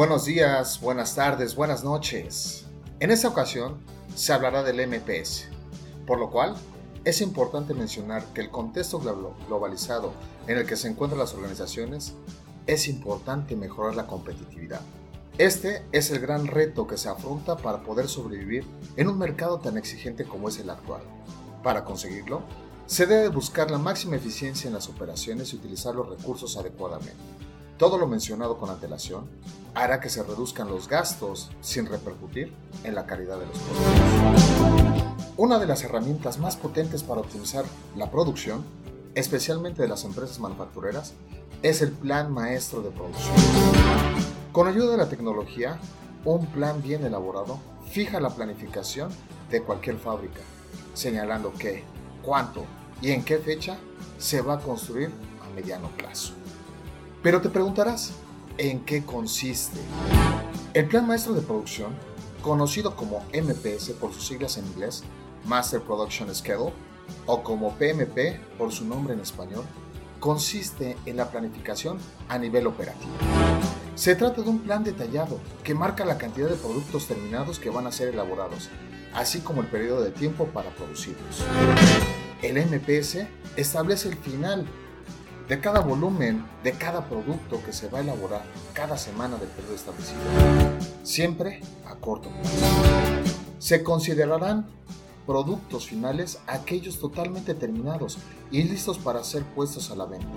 Buenos días, buenas tardes, buenas noches. En esta ocasión se hablará del MPS, por lo cual es importante mencionar que el contexto globalizado en el que se encuentran las organizaciones es importante mejorar la competitividad. Este es el gran reto que se afronta para poder sobrevivir en un mercado tan exigente como es el actual. Para conseguirlo, se debe buscar la máxima eficiencia en las operaciones y utilizar los recursos adecuadamente. Todo lo mencionado con antelación hará que se reduzcan los gastos sin repercutir en la calidad de los productos. Una de las herramientas más potentes para optimizar la producción, especialmente de las empresas manufactureras, es el plan maestro de producción. Con ayuda de la tecnología, un plan bien elaborado fija la planificación de cualquier fábrica, señalando qué, cuánto y en qué fecha se va a construir a mediano plazo. Pero te preguntarás, ¿en qué consiste? El Plan Maestro de Producción, conocido como MPS por sus siglas en inglés, Master Production Schedule, o como PMP por su nombre en español, consiste en la planificación a nivel operativo. Se trata de un plan detallado que marca la cantidad de productos terminados que van a ser elaborados, así como el periodo de tiempo para producirlos. El MPS establece el final de cada volumen, de cada producto que se va a elaborar cada semana del periodo establecido, siempre a corto plazo. Se considerarán productos finales aquellos totalmente terminados y listos para ser puestos a la venta.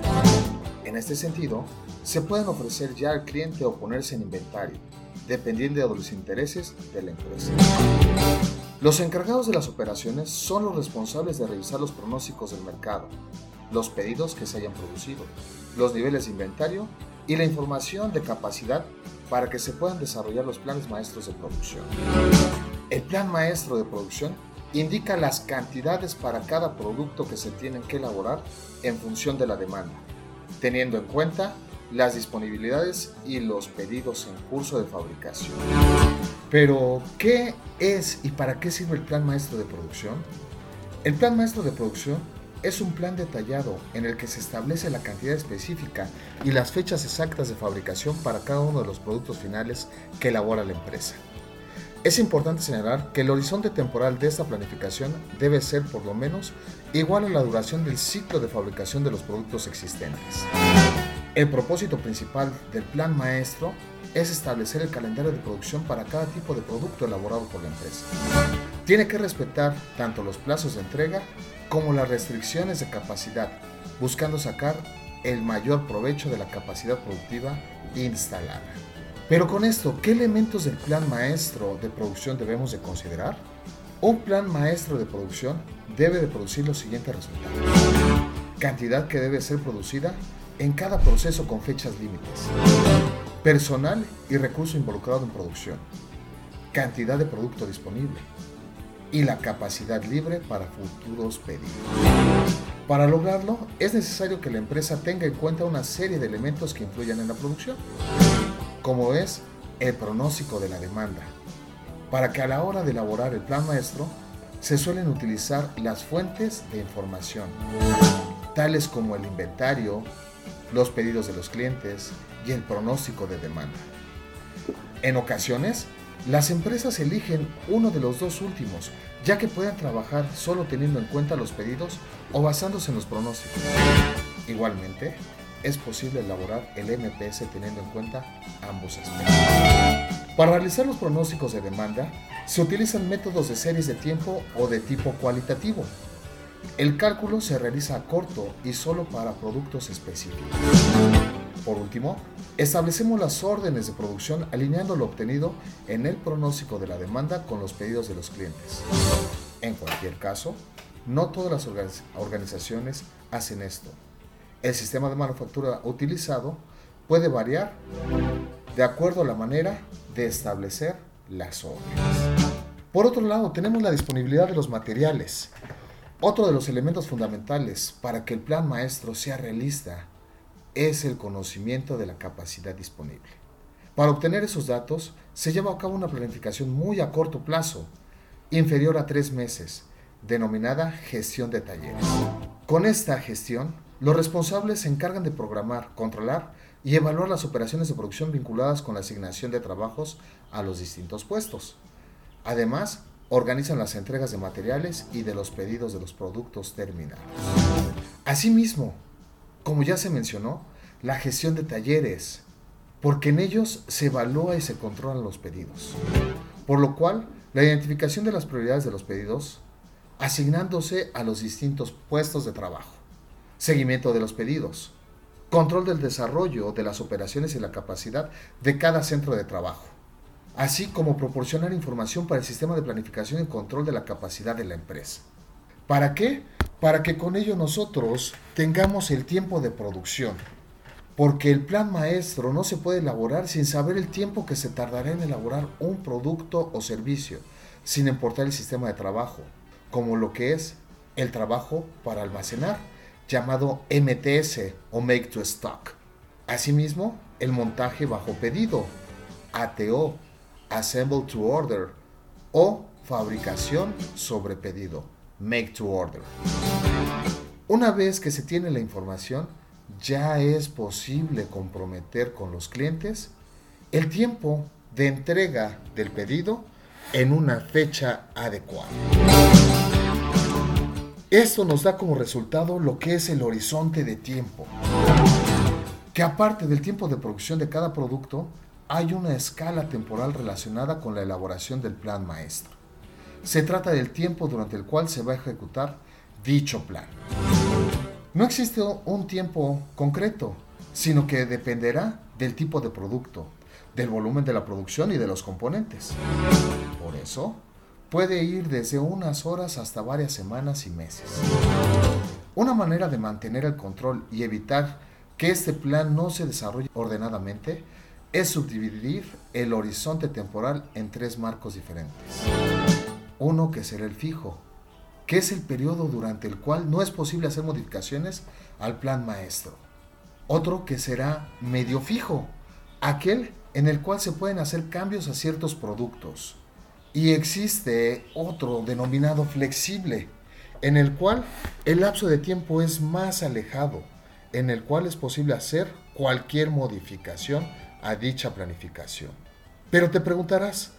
En este sentido, se pueden ofrecer ya al cliente o ponerse en inventario, dependiendo de los intereses de la empresa. Los encargados de las operaciones son los responsables de revisar los pronósticos del mercado, los pedidos que se hayan producido, los niveles de inventario y la información de capacidad para que se puedan desarrollar los planes maestros de producción. El plan maestro de producción indica las cantidades para cada producto que se tienen que elaborar en función de la demanda, teniendo en cuenta las disponibilidades y los pedidos en curso de fabricación. Pero, ¿qué es y para qué sirve el plan maestro de producción? El plan maestro de producción es un plan detallado en el que se establece la cantidad específica y las fechas exactas de fabricación para cada uno de los productos finales que elabora la empresa. Es importante señalar que el horizonte temporal de esta planificación debe ser por lo menos igual a la duración del ciclo de fabricación de los productos existentes. El propósito principal del plan maestro es establecer el calendario de producción para cada tipo de producto elaborado por la empresa. Tiene que respetar tanto los plazos de entrega como las restricciones de capacidad, buscando sacar el mayor provecho de la capacidad productiva instalada. Pero con esto, ¿qué elementos del plan maestro de producción debemos de considerar? Un plan maestro de producción debe de producir los siguientes resultados. Cantidad que debe ser producida en cada proceso con fechas límites personal y recurso involucrado en producción, cantidad de producto disponible y la capacidad libre para futuros pedidos. Para lograrlo, es necesario que la empresa tenga en cuenta una serie de elementos que influyan en la producción, como es el pronóstico de la demanda, para que a la hora de elaborar el plan maestro se suelen utilizar las fuentes de información, tales como el inventario, los pedidos de los clientes, y el pronóstico de demanda. En ocasiones, las empresas eligen uno de los dos últimos, ya que pueden trabajar solo teniendo en cuenta los pedidos o basándose en los pronósticos. Igualmente, es posible elaborar el MPS teniendo en cuenta ambos aspectos. Para realizar los pronósticos de demanda, se utilizan métodos de series de tiempo o de tipo cualitativo. El cálculo se realiza a corto y solo para productos específicos. Por último, establecemos las órdenes de producción alineando lo obtenido en el pronóstico de la demanda con los pedidos de los clientes. En cualquier caso, no todas las organizaciones hacen esto. El sistema de manufactura utilizado puede variar de acuerdo a la manera de establecer las órdenes. Por otro lado, tenemos la disponibilidad de los materiales. Otro de los elementos fundamentales para que el plan maestro sea realista es el conocimiento de la capacidad disponible. Para obtener esos datos, se lleva a cabo una planificación muy a corto plazo, inferior a tres meses, denominada gestión de talleres. Con esta gestión, los responsables se encargan de programar, controlar y evaluar las operaciones de producción vinculadas con la asignación de trabajos a los distintos puestos. Además, organizan las entregas de materiales y de los pedidos de los productos terminados. Asimismo, como ya se mencionó, la gestión de talleres, porque en ellos se evalúa y se controlan los pedidos. Por lo cual, la identificación de las prioridades de los pedidos, asignándose a los distintos puestos de trabajo, seguimiento de los pedidos, control del desarrollo de las operaciones y la capacidad de cada centro de trabajo, así como proporcionar información para el sistema de planificación y control de la capacidad de la empresa. ¿Para qué? Para que con ello nosotros tengamos el tiempo de producción, porque el plan maestro no se puede elaborar sin saber el tiempo que se tardará en elaborar un producto o servicio, sin importar el sistema de trabajo, como lo que es el trabajo para almacenar, llamado MTS o Make to Stock. Asimismo, el montaje bajo pedido, ATO, Assemble to Order, o fabricación sobre pedido, Make to Order. Una vez que se tiene la información, ya es posible comprometer con los clientes el tiempo de entrega del pedido en una fecha adecuada. Esto nos da como resultado lo que es el horizonte de tiempo, que aparte del tiempo de producción de cada producto, hay una escala temporal relacionada con la elaboración del plan maestro. Se trata del tiempo durante el cual se va a ejecutar dicho plan. No existe un tiempo concreto, sino que dependerá del tipo de producto, del volumen de la producción y de los componentes. Por eso, puede ir desde unas horas hasta varias semanas y meses. Una manera de mantener el control y evitar que este plan no se desarrolle ordenadamente es subdividir el horizonte temporal en tres marcos diferentes. Uno que será el fijo, que es el periodo durante el cual no es posible hacer modificaciones al plan maestro. Otro que será medio fijo, aquel en el cual se pueden hacer cambios a ciertos productos. Y existe otro denominado flexible, en el cual el lapso de tiempo es más alejado, en el cual es posible hacer cualquier modificación a dicha planificación. Pero te preguntarás,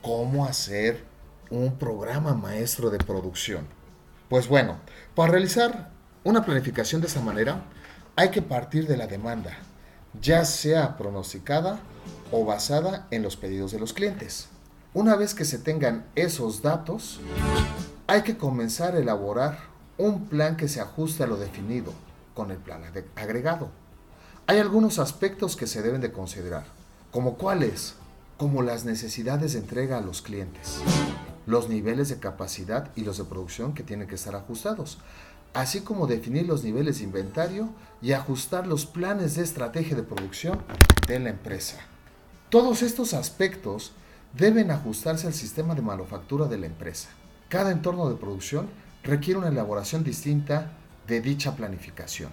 ¿cómo hacer un programa maestro de producción? Pues bueno, para realizar una planificación de esa manera, hay que partir de la demanda, ya sea pronosticada o basada en los pedidos de los clientes. Una vez que se tengan esos datos, hay que comenzar a elaborar un plan que se ajuste a lo definido con el plan agregado. Hay algunos aspectos que se deben de considerar, como cuáles, como las necesidades de entrega a los clientes, los niveles de capacidad y los de producción que tienen que estar ajustados, así como definir los niveles de inventario y ajustar los planes de estrategia de producción de la empresa. Todos estos aspectos deben ajustarse al sistema de manufactura de la empresa. Cada entorno de producción requiere una elaboración distinta de dicha planificación.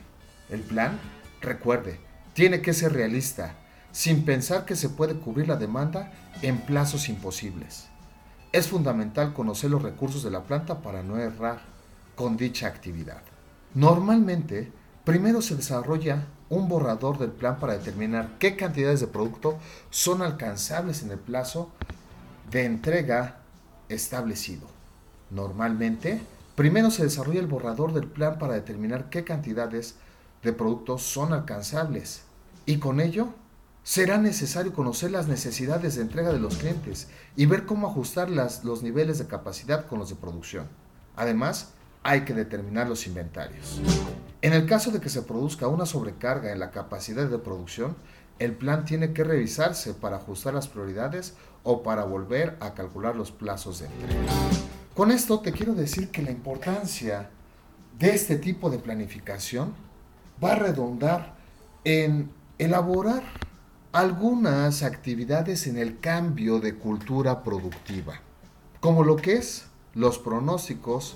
El plan Recuerde, tiene que ser realista, sin pensar que se puede cubrir la demanda en plazos imposibles. Es fundamental conocer los recursos de la planta para no errar con dicha actividad. Normalmente, primero se desarrolla un borrador del plan para determinar qué cantidades de producto son alcanzables en el plazo de entrega establecido. Normalmente, primero se desarrolla el borrador del plan para determinar qué cantidades de productos son alcanzables y con ello será necesario conocer las necesidades de entrega de los clientes y ver cómo ajustar las, los niveles de capacidad con los de producción. Además, hay que determinar los inventarios. En el caso de que se produzca una sobrecarga en la capacidad de producción, el plan tiene que revisarse para ajustar las prioridades o para volver a calcular los plazos de entrega. Con esto te quiero decir que la importancia de este tipo de planificación va a redondar en elaborar algunas actividades en el cambio de cultura productiva, como lo que es los pronósticos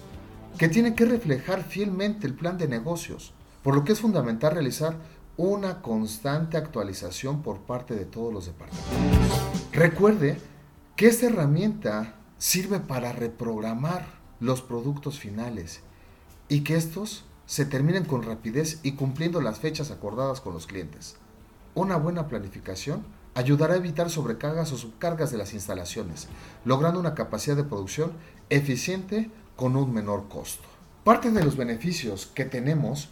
que tienen que reflejar fielmente el plan de negocios, por lo que es fundamental realizar una constante actualización por parte de todos los departamentos. Recuerde que esta herramienta sirve para reprogramar los productos finales y que estos se terminen con rapidez y cumpliendo las fechas acordadas con los clientes. Una buena planificación ayudará a evitar sobrecargas o subcargas de las instalaciones, logrando una capacidad de producción eficiente con un menor costo. Parte de los beneficios que tenemos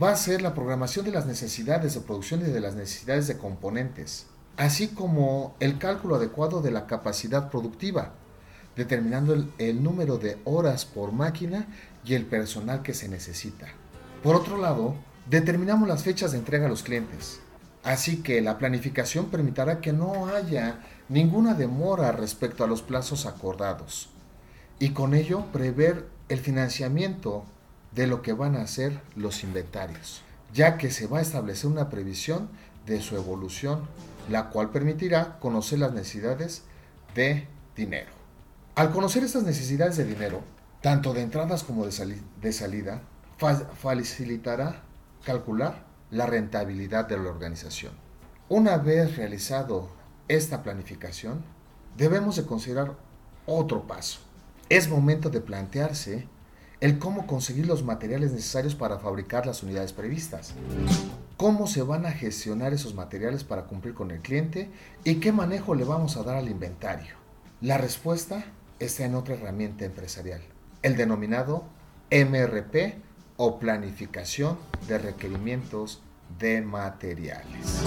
va a ser la programación de las necesidades de producción y de las necesidades de componentes, así como el cálculo adecuado de la capacidad productiva, determinando el, número de horas por máquina y el personal que se necesita. Por otro lado, determinamos las fechas de entrega a los clientes, así que la planificación permitirá que no haya ninguna demora respecto a los plazos acordados y con ello prever el financiamiento de lo que van a ser los inventarios, ya que se va a establecer una previsión de su evolución, la cual permitirá conocer las necesidades de dinero. Al conocer estas necesidades de dinero, tanto de entradas como de, de salida, facilitará calcular la rentabilidad de la organización. Una vez realizado esta planificación, debemos de considerar otro paso. Es momento de plantearse el cómo conseguir los materiales necesarios para fabricar las unidades previstas, cómo se van a gestionar esos materiales para cumplir con el cliente y qué manejo le vamos a dar al inventario. La respuesta está en otra herramienta empresarial, el denominado MRP o planificación de requerimientos de materiales.